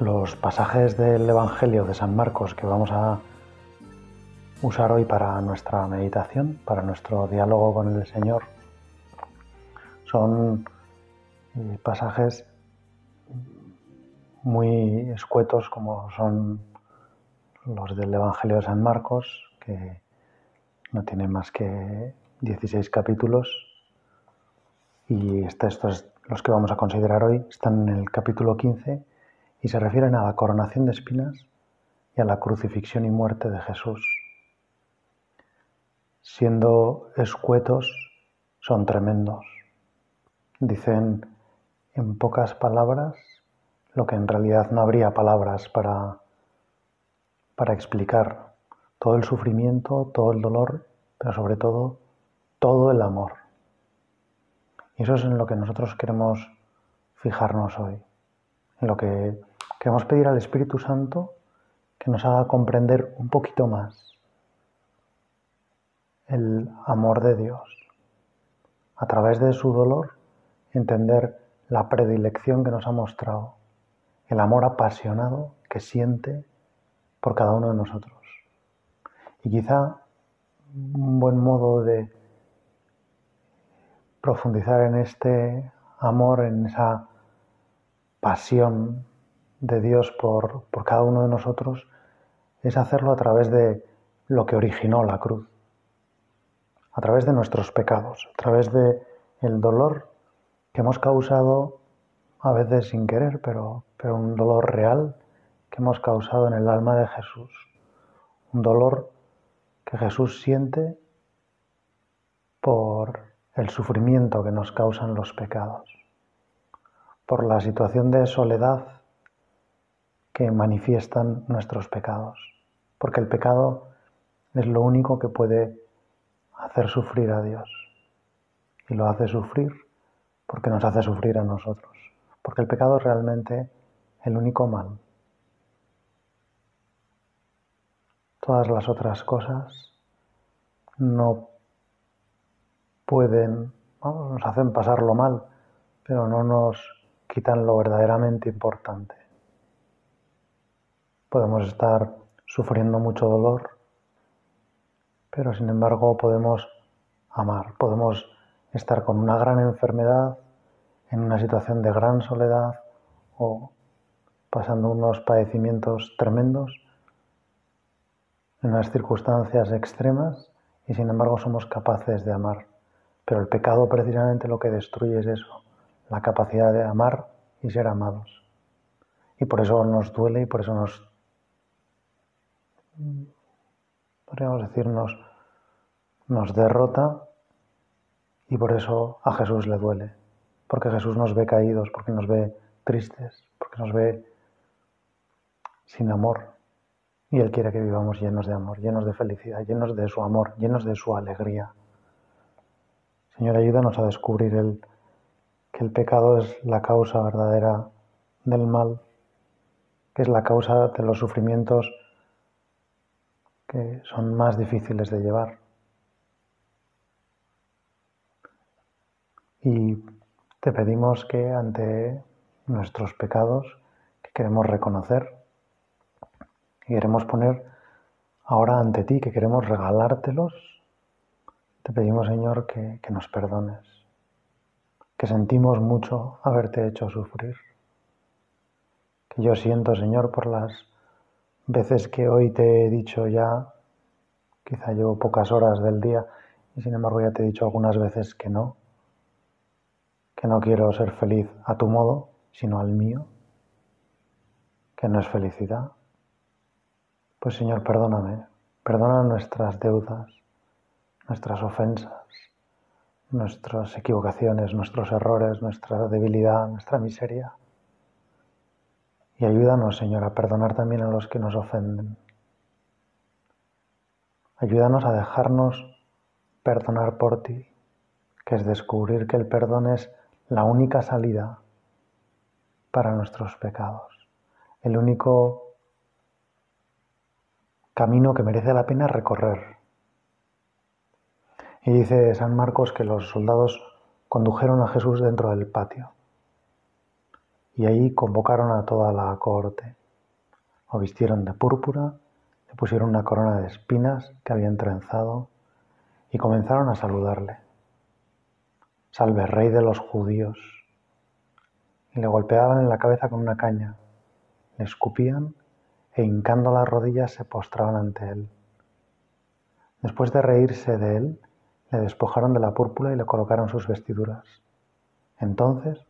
Los pasajes del Evangelio de San Marcos que vamos a usar hoy para nuestra meditación, para nuestro diálogo con el Señor, son eh, pasajes muy escuetos como son los del Evangelio de San Marcos, que no tiene más que 16 capítulos, y estos, los que vamos a considerar hoy, están en el capítulo 15 y se refieren a la coronación de espinas y a la crucifixión y muerte de Jesús. Siendo escuetos, son tremendos. Dicen en pocas palabras lo que en realidad no habría palabras para, para explicar. Todo el sufrimiento, todo el dolor, pero sobre todo todo el amor. Y eso es en lo que nosotros queremos fijarnos hoy, en lo que Queremos pedir al Espíritu Santo que nos haga comprender un poquito más el amor de Dios. A través de su dolor, entender la predilección que nos ha mostrado, el amor apasionado que siente por cada uno de nosotros. Y quizá un buen modo de profundizar en este amor, en esa pasión de Dios por, cada uno de nosotros es hacerlo a través de lo que originó la cruz, a través de nuestros pecados, a través de el dolor que hemos causado a veces sin querer, pero, pero un dolor real que hemos causado en el alma de Jesús, un dolor que Jesús siente por el sufrimiento que nos causan los pecados, por la situación de soledad que manifiestan nuestros pecados, porque el pecado es lo único que puede hacer sufrir a Dios. Y lo hace sufrir porque nos hace sufrir a nosotros, porque el pecado es realmente el único mal. Todas las otras cosas no pueden, nos hacen pasarlo mal, pero no nos quitan lo verdaderamente importante. Podemos estar sufriendo mucho dolor, pero sin embargo podemos amar, podemos estar con una gran enfermedad, en una situación de gran soledad o pasando unos padecimientos tremendos, en unas circunstancias extremas y sin embargo somos capaces de amar. Pero el pecado precisamente lo que destruye es eso, la capacidad de amar y ser amados. Y por eso nos duele y por eso nos podríamos decir, nos, derrota y por eso a Jesús le duele. Porque Jesús nos ve caídos, porque nos ve tristes, porque nos ve sin amor. Y Él quiere que vivamos llenos de amor, llenos de felicidad, llenos de su amor, llenos de su alegría. Señor, ayúdanos a descubrir el, que el pecado es la causa verdadera del mal, que es la causa de los sufrimientos que son más difíciles de llevar. Y te pedimos que ante nuestros pecados que queremos reconocer, que queremos poner ahora ante ti, que queremos regalártelos, te pedimos Señor que, que nos perdones, que sentimos mucho haberte hecho sufrir, que yo siento Señor por las veces que hoy te he dicho ya, quizá llevo pocas horas del día y sin embargo ya te he dicho algunas veces que no, que no quiero ser feliz a tu modo, sino al mío, que no es felicidad. Pues Señor, perdóname, perdona nuestras deudas, nuestras ofensas, nuestras equivocaciones, nuestros errores, nuestra debilidad, nuestra miseria Y ayúdanos, Señor, a perdonar también a los que nos ofenden. Ayúdanos a dejarnos perdonar por ti, que es descubrir que el perdón es la única salida para nuestros pecados, el único camino que merece la pena recorrer. Y dice San Marcos que los soldados condujeron a Jesús dentro del patio y ahí convocaron a toda la corte. Lo vistieron de púrpura, le pusieron una corona de espinas que habían trenzado y comenzaron a saludarle. Salve, rey de los judíos. Y le golpeaban en la cabeza con una caña, le escupían e hincando las rodillas se postraban ante él. Después de reírse de él, le despojaron de la púrpura y le colocaron sus vestiduras. Entonces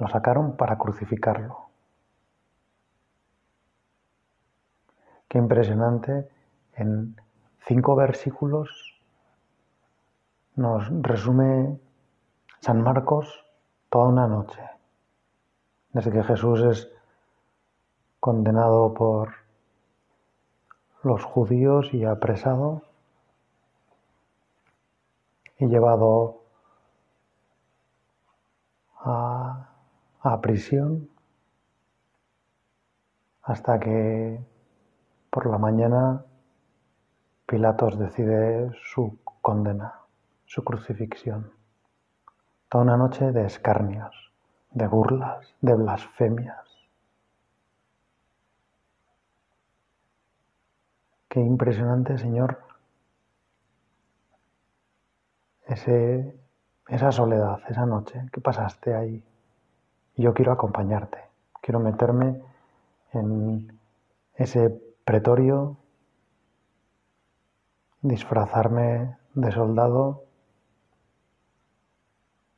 lo sacaron para crucificarlo. Qué impresionante. En cinco versículos nos resume San Marcos toda una noche. Desde que Jesús es condenado por los judíos y apresado y llevado a a prisión hasta que por la mañana Pilatos decide su condena, su crucifixión. Toda una noche de escarnios, de burlas, de blasfemias. Qué impresionante, Señor, ese, esa soledad, esa noche que pasaste ahí yo quiero acompañarte, quiero meterme en ese pretorio, disfrazarme de soldado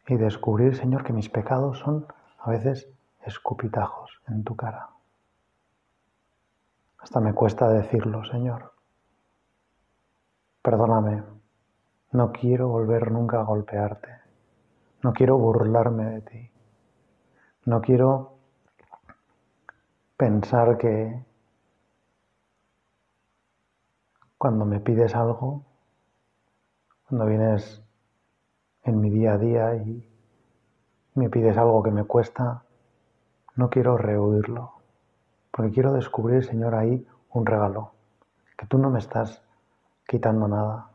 y descubrir, Señor, que mis pecados son a veces escupitajos en tu cara. Hasta me cuesta decirlo, Señor. Perdóname, no quiero volver nunca a golpearte, no quiero burlarme de ti. No quiero pensar que cuando me pides algo, cuando vienes en mi día a día y me pides algo que me cuesta, no quiero rehuirlo, porque quiero descubrir, Señor, ahí un regalo, que tú no me estás quitando nada.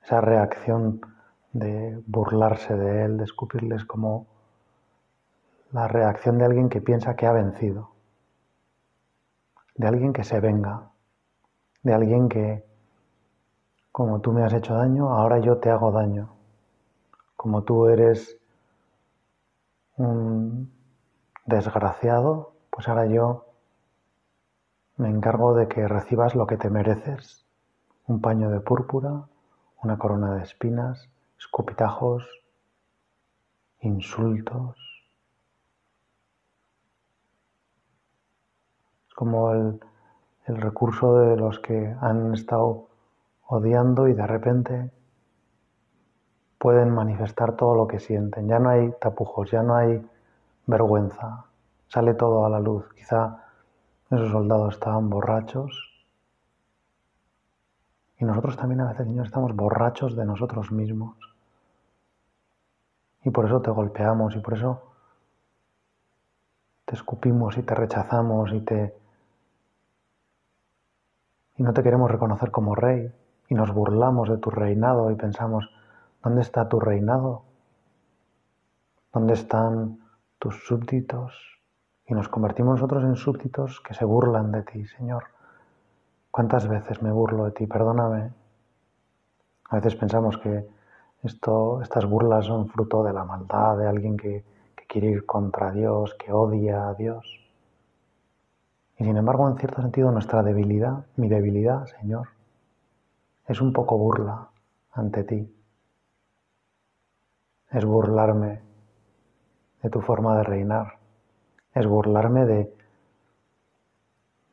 Esa reacción de burlarse de Él, de escupirles como la reacción de alguien que piensa que ha vencido, de alguien que se venga, de alguien que, como tú me has hecho daño, ahora yo te hago daño, como tú eres un desgraciado, pues ahora yo me encargo de que recibas lo que te mereces, un paño de púrpura, una corona de espinas, escupitajos, insultos, como el, recurso de los que han estado odiando y de repente pueden manifestar todo lo que sienten. Ya no hay tapujos, ya no hay vergüenza, sale todo a la luz. Quizá esos soldados estaban borrachos y nosotros también a veces, Señor, estamos borrachos de nosotros mismos. Y por eso te golpeamos y por eso te escupimos y te rechazamos y te y no te queremos reconocer como rey y nos burlamos de tu reinado y pensamos, ¿dónde está tu reinado? ¿Dónde están tus súbditos? Y nos convertimos nosotros en súbditos que se burlan de ti, Señor. ¿Cuántas veces me burlo de ti? Perdóname. A veces pensamos que esto, estas burlas son fruto de la maldad, de alguien que, que quiere ir contra Dios, que odia a Dios. Y sin embargo, en cierto sentido, nuestra debilidad, mi debilidad, Señor, es un poco burla ante ti. Es burlarme de tu forma de reinar. Es burlarme de,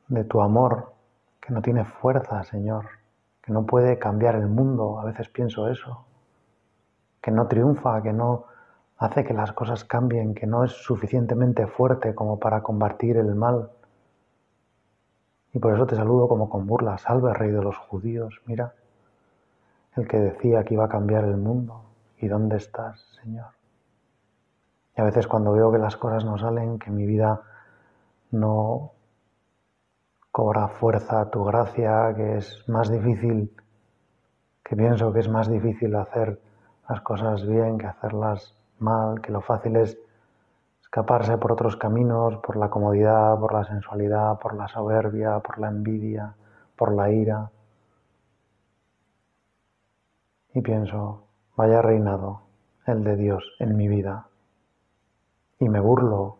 de tu amor, que no tiene fuerza, Señor, que no puede cambiar el mundo. A veces pienso eso. Que no triunfa, que no hace que las cosas cambien, que no es suficientemente fuerte como para combatir el mal. Y por eso te saludo como con burla, salve rey de los judíos, mira, el que decía que iba a cambiar el mundo. ¿Y dónde estás, Señor? Y a veces cuando veo que las cosas no salen, que mi vida no cobra fuerza tu gracia, que es más difícil, que pienso que es más difícil hacer las cosas bien que hacerlas mal, que lo fácil es escaparse por otros caminos, por la comodidad, por la sensualidad, por la soberbia, por la envidia, por la ira. Y pienso, vaya reinado el de Dios en mi vida. Y me burlo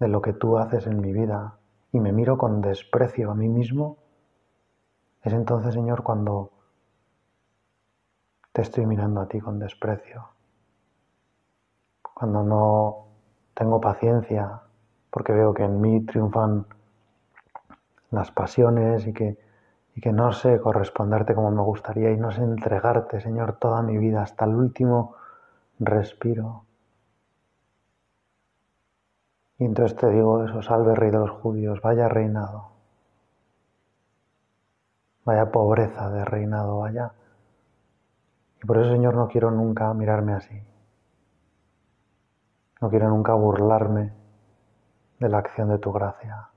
de lo que tú haces en mi vida y me miro con desprecio a mí mismo. Es entonces, Señor, cuando te estoy mirando a ti con desprecio cuando no tengo paciencia porque veo que en mí triunfan las pasiones y que, no sé corresponderte como me gustaría y no sé entregarte, Señor, toda mi vida hasta el último respiro. Y entonces te digo eso, salve rey de los judíos, vaya reinado, vaya pobreza de reinado, vaya. Y por eso, Señor, no quiero nunca mirarme así. No quiero nunca burlarme de la acción de tu gracia.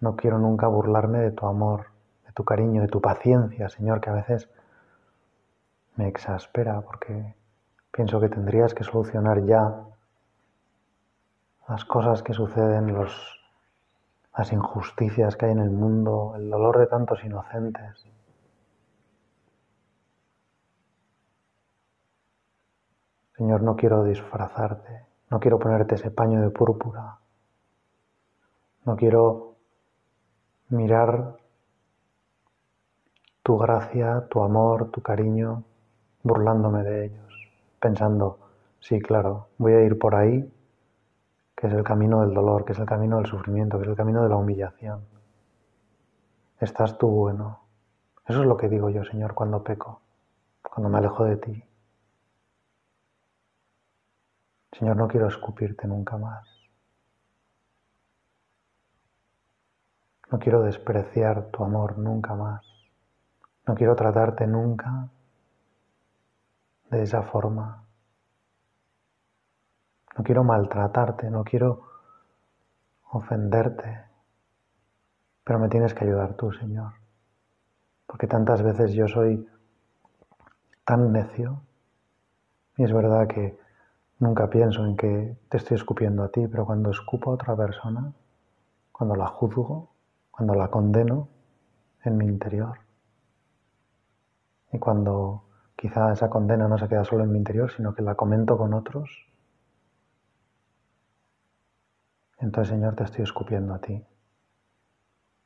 No quiero nunca burlarme de tu amor, de tu cariño, de tu paciencia, Señor, que a veces me exaspera porque pienso que tendrías que solucionar ya las cosas que suceden, las injusticias que hay en el mundo, el dolor de tantos inocentes. Señor, no quiero disfrazarte. No quiero ponerte ese paño de púrpura. No quiero mirar tu gracia, tu amor, tu cariño, burlándome de ellos, pensando, sí, claro, voy a ir por ahí, que es el camino del dolor, que es el camino del sufrimiento, que es el camino de la humillación. Estás tú bueno. Eso es lo que digo yo, Señor, cuando peco, cuando me alejo de ti. Señor, no quiero escupirte nunca más. No quiero despreciar tu amor nunca más. No quiero tratarte nunca de esa forma. No quiero maltratarte, no quiero ofenderte. Pero me tienes que ayudar tú, Señor. Porque tantas veces yo soy tan necio. Y es verdad que Nunca pienso en que te estoy escupiendo a ti, pero cuando escupo a otra persona, cuando la juzgo, cuando la condeno en mi interior, y cuando quizá esa condena no se queda solo en mi interior, sino que la comento con otros, entonces Señor te estoy escupiendo a ti.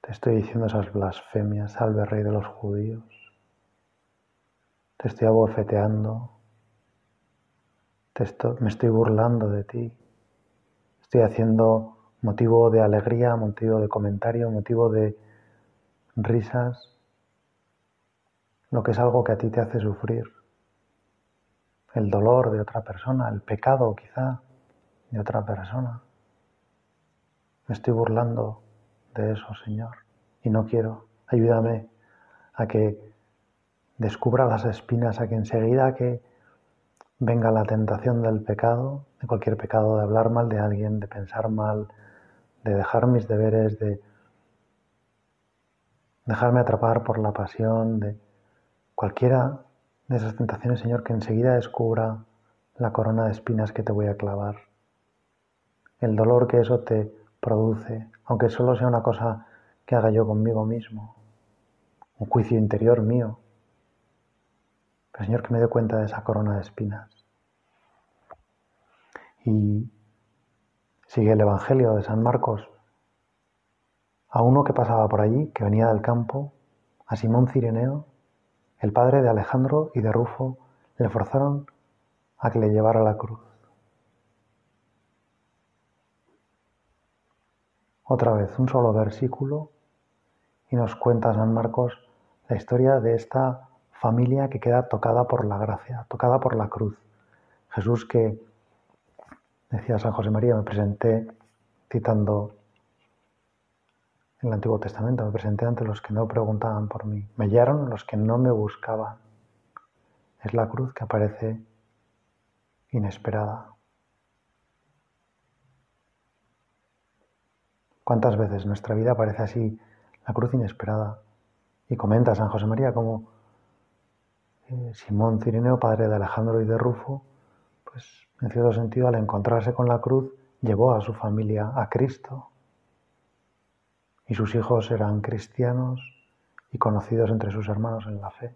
Te estoy diciendo esas blasfemias, salve rey de los judíos. Te estoy abofeteando me estoy burlando de ti, estoy haciendo motivo de alegría, motivo de comentario, motivo de risas, lo que es algo que a ti te hace sufrir, el dolor de otra persona, el pecado quizá de otra persona. Me estoy burlando de eso, Señor, y no quiero. Ayúdame a que descubra las espinas, a que enseguida que venga la tentación del pecado, de cualquier pecado, de hablar mal de alguien, de pensar mal, de dejar mis deberes, de dejarme atrapar por la pasión, de cualquiera de esas tentaciones, Señor, que enseguida descubra la corona de espinas que te voy a clavar, el dolor que eso te produce, aunque solo sea una cosa que haga yo conmigo mismo, un juicio interior mío, Señor, que me dé cuenta de esa corona de espinas. Y sigue el Evangelio de San Marcos. A uno que pasaba por allí, que venía del campo, a Simón Cireneo, el padre de Alejandro y de Rufo, le forzaron a que le llevara la cruz. Otra vez, un solo versículo y nos cuenta San Marcos la historia de esta familia que queda tocada por la gracia, tocada por la cruz. Jesús que Decía San José María, me presenté citando el Antiguo Testamento, me presenté ante los que no preguntaban por mí, me hallaron los que no me buscaban. Es la cruz que aparece inesperada. ¿Cuántas veces nuestra vida aparece así, la cruz inesperada? Y comenta San José María como Simón Cirineo, padre de Alejandro y de Rufo, pues en cierto sentido al encontrarse con la cruz llevó a su familia a Cristo y sus hijos eran cristianos y conocidos entre sus hermanos en la fe.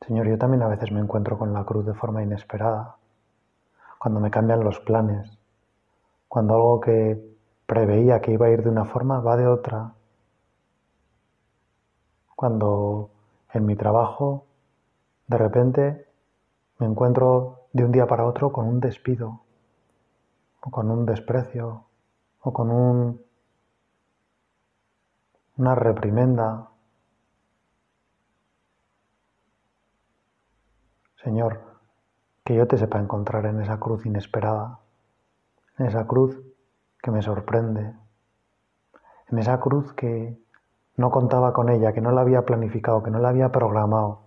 Señor, yo también a veces me encuentro con la cruz de forma inesperada, cuando me cambian los planes, cuando algo que preveía que iba a ir de una forma va de otra, cuando en mi trabajo de repente me encuentro de un día para otro con un despido o con un desprecio o con un, una reprimenda. Señor, que yo te sepa encontrar en esa cruz inesperada, en esa cruz que me sorprende, en esa cruz que no contaba con ella, que no la había planificado, que no la había programado.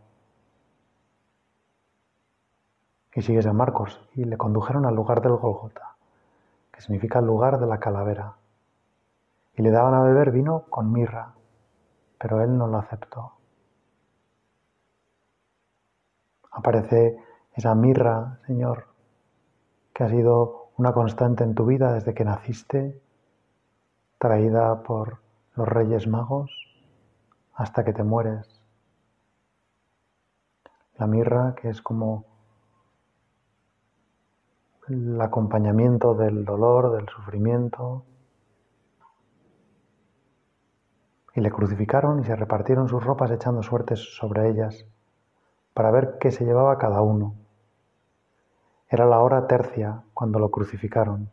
Y sigue San Marcos, y le condujeron al lugar del Golgota significa lugar de la calavera. Y le daban a beber vino con mirra, pero él no lo aceptó. Aparece esa mirra, Señor, que ha sido una constante en tu vida desde que naciste, traída por los Reyes Magos hasta que te mueres. La mirra que es como el acompañamiento del dolor, del sufrimiento. Y le crucificaron y se repartieron sus ropas echando suertes sobre ellas para ver qué se llevaba cada uno. Era la hora tercia cuando lo crucificaron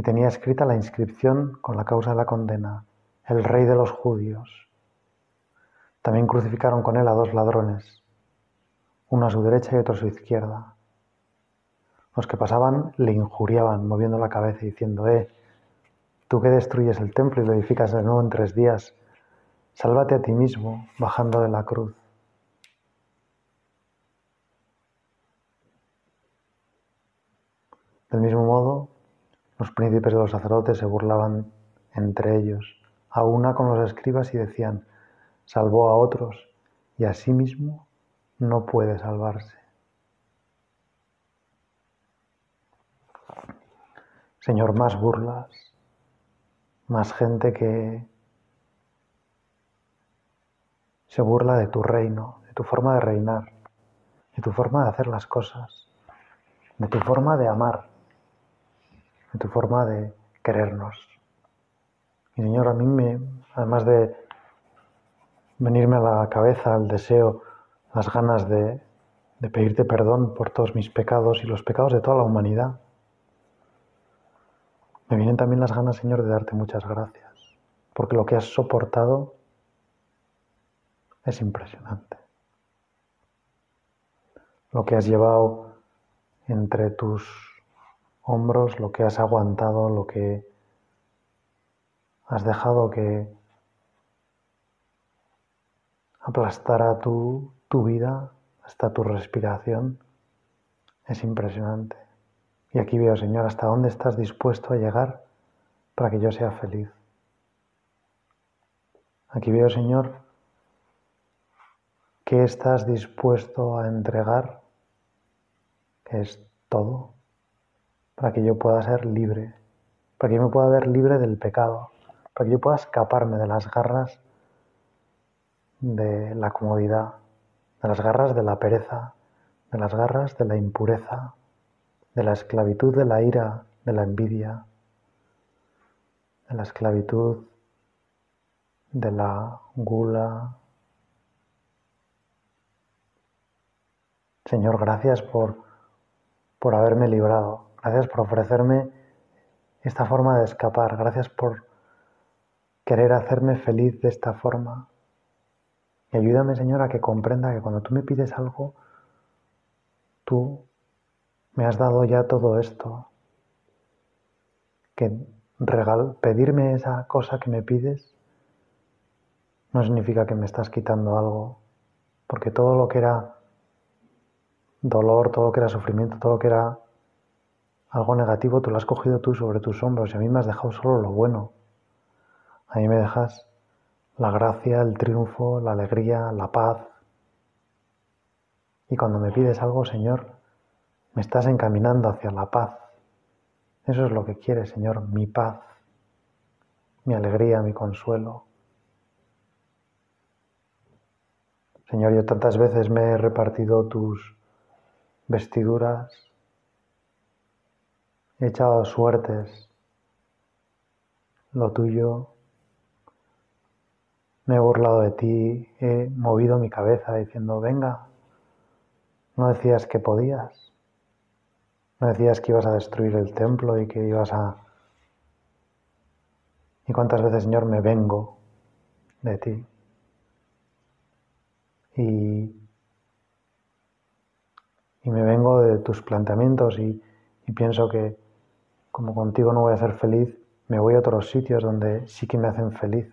y tenía escrita la inscripción con la causa de la condena, el rey de los judíos. También crucificaron con él a dos ladrones, uno a su derecha y otro a su izquierda. Los que pasaban le injuriaban, moviendo la cabeza y diciendo, eh, tú que destruyes el templo y lo edificas de nuevo en tres días, sálvate a ti mismo bajando de la cruz. Del mismo modo, los príncipes de los sacerdotes se burlaban entre ellos, a una con los escribas y decían, salvó a otros y a sí mismo no puede salvarse. Señor, más burlas, más gente que se burla de tu reino, de tu forma de reinar, de tu forma de hacer las cosas, de tu forma de amar, de tu forma de querernos. Y Señor, a mí me, además de venirme a la cabeza el deseo, las ganas de, de pedirte perdón por todos mis pecados y los pecados de toda la humanidad, me vienen también las ganas, Señor, de darte muchas gracias, porque lo que has soportado es impresionante. Lo que has llevado entre tus hombros, lo que has aguantado, lo que has dejado que aplastara tu, tu vida hasta tu respiración, es impresionante. Y aquí veo, Señor, hasta dónde estás dispuesto a llegar para que yo sea feliz. Aquí veo, Señor, que estás dispuesto a entregar, que es todo, para que yo pueda ser libre, para que yo me pueda ver libre del pecado, para que yo pueda escaparme de las garras de la comodidad, de las garras de la pereza, de las garras de la impureza, de la esclavitud de la ira, de la envidia, de la esclavitud de la gula. Señor, gracias por, por haberme librado, gracias por ofrecerme esta forma de escapar, gracias por querer hacerme feliz de esta forma. Y ayúdame, Señor, a que comprenda que cuando tú me pides algo, tú me has dado ya todo esto, que pedirme esa cosa que me pides no significa que me estás quitando algo, porque todo lo que era dolor, todo lo que era sufrimiento, todo lo que era algo negativo, tú lo has cogido tú sobre tus hombros y a mí me has dejado solo lo bueno. A mí me dejas la gracia, el triunfo, la alegría, la paz. Y cuando me pides algo, Señor, me estás encaminando hacia la paz. Eso es lo que quieres, Señor, mi paz, mi alegría, mi consuelo. Señor, yo tantas veces me he repartido tus vestiduras, he echado suertes, lo tuyo, me he burlado de ti, he movido mi cabeza diciendo, venga, no decías que podías, no decías que ibas a destruir el templo y que ibas a... ¿Y cuántas veces, Señor, me vengo de ti? y, me vengo de tus planteamientos y, pienso que como contigo no voy a ser feliz, me voy a otros sitios donde sí que me hacen feliz,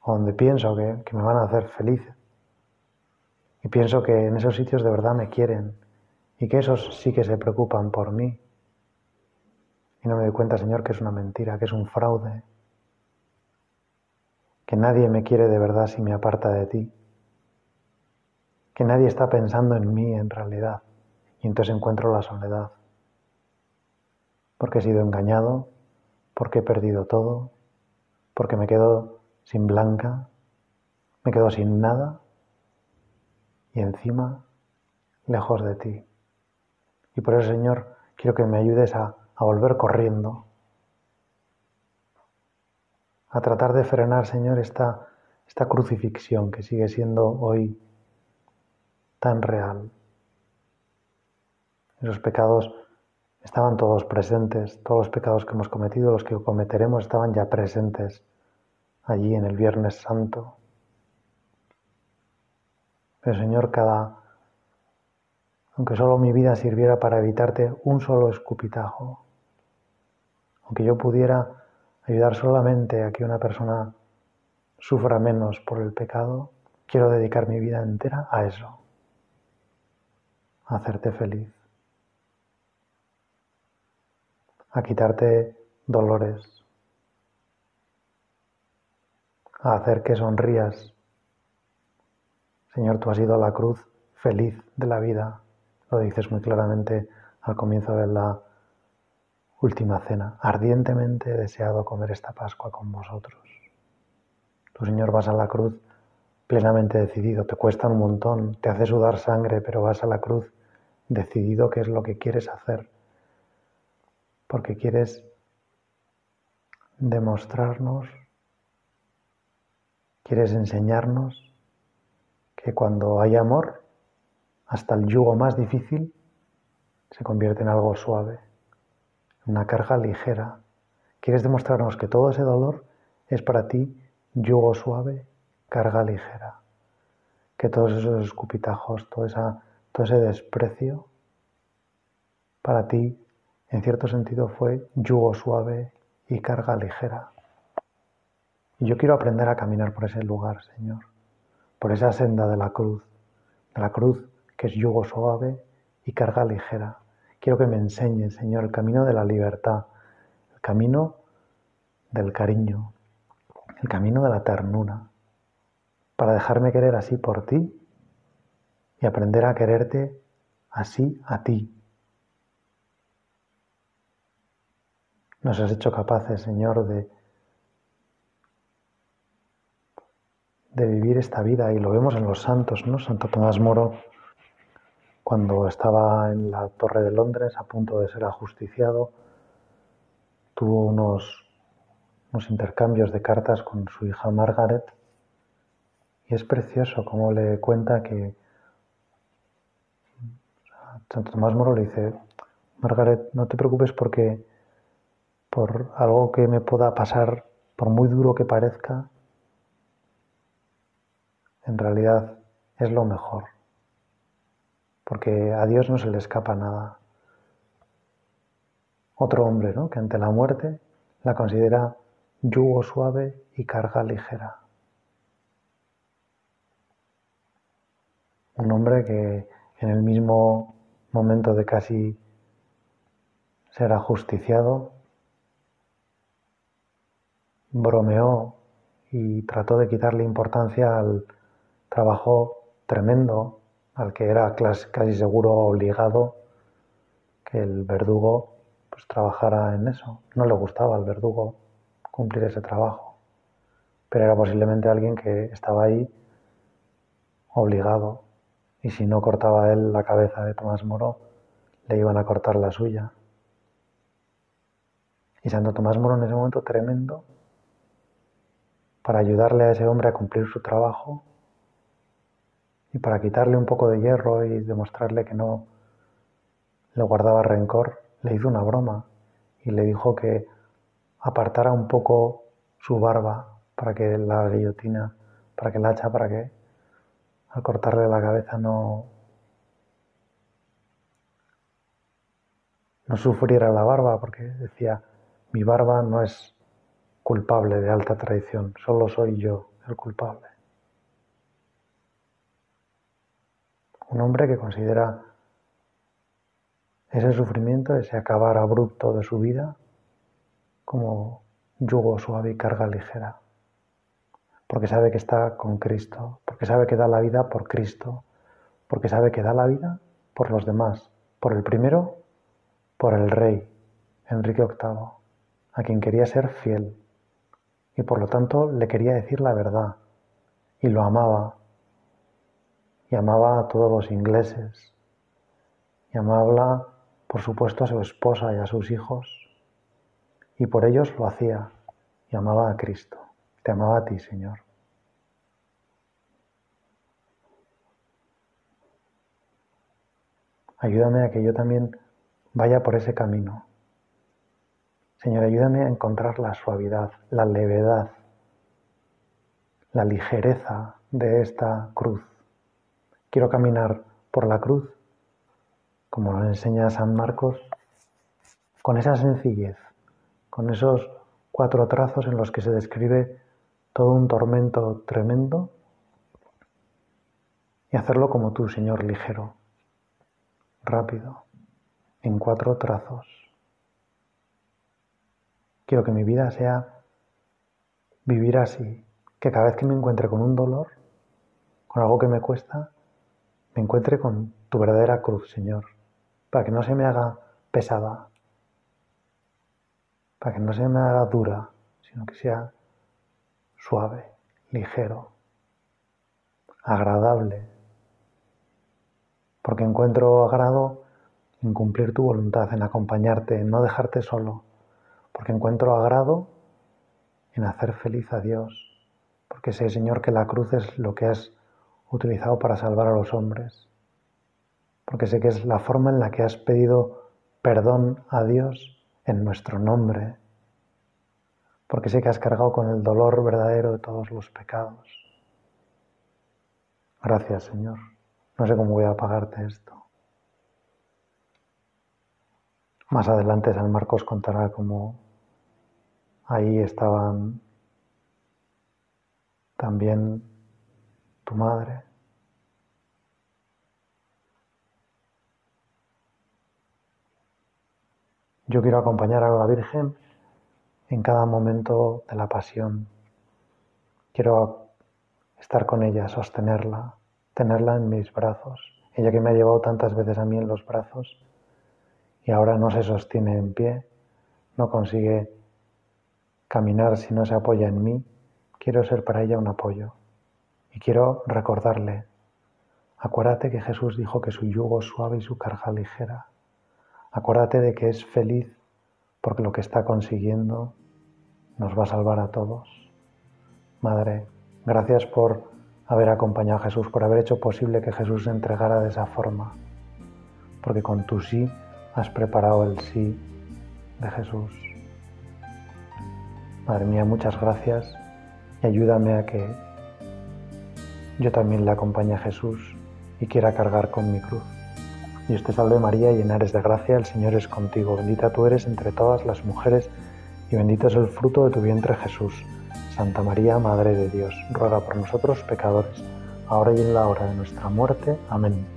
o donde pienso que, que me van a hacer feliz. Y pienso que en esos sitios de verdad me quieren y que esos sí que se preocupan por mí. Y no me doy cuenta, Señor, que es una mentira, que es un fraude, que nadie me quiere de verdad si me aparta de ti que nadie está pensando en mí en realidad. Y entonces encuentro la soledad. Porque he sido engañado, porque he perdido todo, porque me quedo sin blanca, me quedo sin nada y encima lejos de ti. Y por eso, Señor, quiero que me ayudes a, a volver corriendo, a tratar de frenar, Señor, esta, esta crucifixión que sigue siendo hoy tan real. Esos pecados estaban todos presentes, todos los pecados que hemos cometido, los que cometeremos, estaban ya presentes allí en el Viernes Santo. Pero Señor, cada, aunque solo mi vida sirviera para evitarte un solo escupitajo, aunque yo pudiera ayudar solamente a que una persona sufra menos por el pecado, quiero dedicar mi vida entera a eso a hacerte feliz, a quitarte dolores, a hacer que sonrías. Señor, tú has ido a la cruz feliz de la vida, lo dices muy claramente al comienzo de la última cena, ardientemente he deseado comer esta Pascua con vosotros. Tú, Señor, vas a la cruz plenamente decidido, te cuesta un montón, te hace sudar sangre, pero vas a la cruz decidido qué es lo que quieres hacer, porque quieres demostrarnos, quieres enseñarnos que cuando hay amor, hasta el yugo más difícil se convierte en algo suave, una carga ligera. Quieres demostrarnos que todo ese dolor es para ti yugo suave, carga ligera, que todos esos escupitajos, esa todo ese desprecio para ti, en cierto sentido, fue yugo suave y carga ligera. Y yo quiero aprender a caminar por ese lugar, Señor, por esa senda de la cruz, de la cruz que es yugo suave y carga ligera. Quiero que me enseñes, Señor, el camino de la libertad, el camino del cariño, el camino de la ternura, para dejarme querer así por ti y aprender a quererte así a ti. Nos has hecho capaces, Señor, de, de vivir esta vida y lo vemos en los santos, ¿no? Santo Tomás Moro, cuando estaba en la Torre de Londres a punto de ser ajusticiado, tuvo unos, unos intercambios de cartas con su hija Margaret y es precioso cómo le cuenta que Santo Tomás Moro le dice, Margaret, no te preocupes porque por algo que me pueda pasar, por muy duro que parezca, en realidad es lo mejor. Porque a Dios no se le escapa nada. otro hombre ¿no? que ante la muerte la considera yugo suave y carga ligera. Un hombre que en el mismo momento de casi ser ajusticiado, bromeó y trató de quitarle importancia al trabajo tremendo al que era casi seguro obligado que el verdugo pues trabajara en eso. No le gustaba al verdugo cumplir ese trabajo, pero era posiblemente alguien que estaba ahí obligado y si no cortaba él la cabeza de Tomás Moro, le iban a cortar la suya. Y Santo Tomás Moro en ese momento tremendo, para ayudarle a ese hombre a cumplir su trabajo, y para quitarle un poco de hierro y demostrarle que no le guardaba rencor, le hizo una broma y le dijo que apartara un poco su barba para que la guillotina, para que la hacha, para que al cortarle la cabeza no, no sufriera la barba, porque decía, mi barba no es culpable de alta traición, solo soy yo el culpable. Un hombre que considera ese sufrimiento, ese acabar abrupto de su vida, como yugo suave y carga ligera. Porque sabe que está con Cristo, porque sabe que da la vida por Cristo, porque sabe que da la vida por los demás, por el primero, por el rey, Enrique VIII, a quien quería ser fiel y por lo tanto le quería decir la verdad y lo amaba y amaba a todos los ingleses y amaba, por supuesto, a su esposa y a sus hijos y por ellos lo hacía y amaba a Cristo. Te amaba a ti, Señor. Ayúdame a que yo también vaya por ese camino. Señor, ayúdame a encontrar la suavidad, la levedad, la ligereza de esta cruz Quiero caminar por la cruz, como nos enseña San Marcos, con esa sencillez, con esos cuatro trazos en los que se describe todo un tormento tremendo y hacerlo como tú, Señor, ligero, rápido, en cuatro trazos. Quiero que mi vida sea vivir así, que cada vez que me encuentre con un dolor, con algo que me cuesta, me encuentre con tu verdadera cruz, Señor, para que no se me haga pesada, para que no se me haga dura, sino que sea suave, ligero, agradable, porque encuentro agrado en cumplir tu voluntad, en acompañarte, en no dejarte solo, porque encuentro agrado en hacer feliz a Dios, porque sé, Señor, que la cruz es lo que has utilizado para salvar a los hombres, porque sé que es la forma en la que has pedido perdón a Dios en nuestro nombre, porque sé que has cargado con el dolor verdadero de todos los pecados. Gracias, Señor. No sé cómo voy a pagarte esto. Más adelante San Marcos contará cómo ahí estaban también tu madre. Yo quiero acompañar a la Virgen en cada momento de la pasión. Quiero estar con ella, sostenerla, tenerla en mis brazos. Ella que me ha llevado tantas veces a mí en los brazos y ahora no se sostiene en pie, no consigue caminar si no se apoya en mí. Quiero ser para ella un apoyo. Y quiero recordarle, acuérdate que Jesús dijo que su yugo es suave y su carga ligera. Acuérdate de que es feliz porque lo que está consiguiendo nos va a salvar a todos. Madre, gracias por haber acompañado a Jesús, por haber hecho posible que Jesús se entregara de esa forma, porque con tu sí has preparado el sí de Jesús. Madre mía, muchas gracias y ayúdame a que yo también le acompañe a Jesús y quiera cargar con mi cruz. Dios te salve María, llena eres de gracia, el Señor es contigo, bendita tú eres entre todas las mujeres y bendito es el fruto de tu vientre Jesús. Santa María, Madre de Dios, ruega por nosotros pecadores, ahora y en la hora de nuestra muerte. Amén.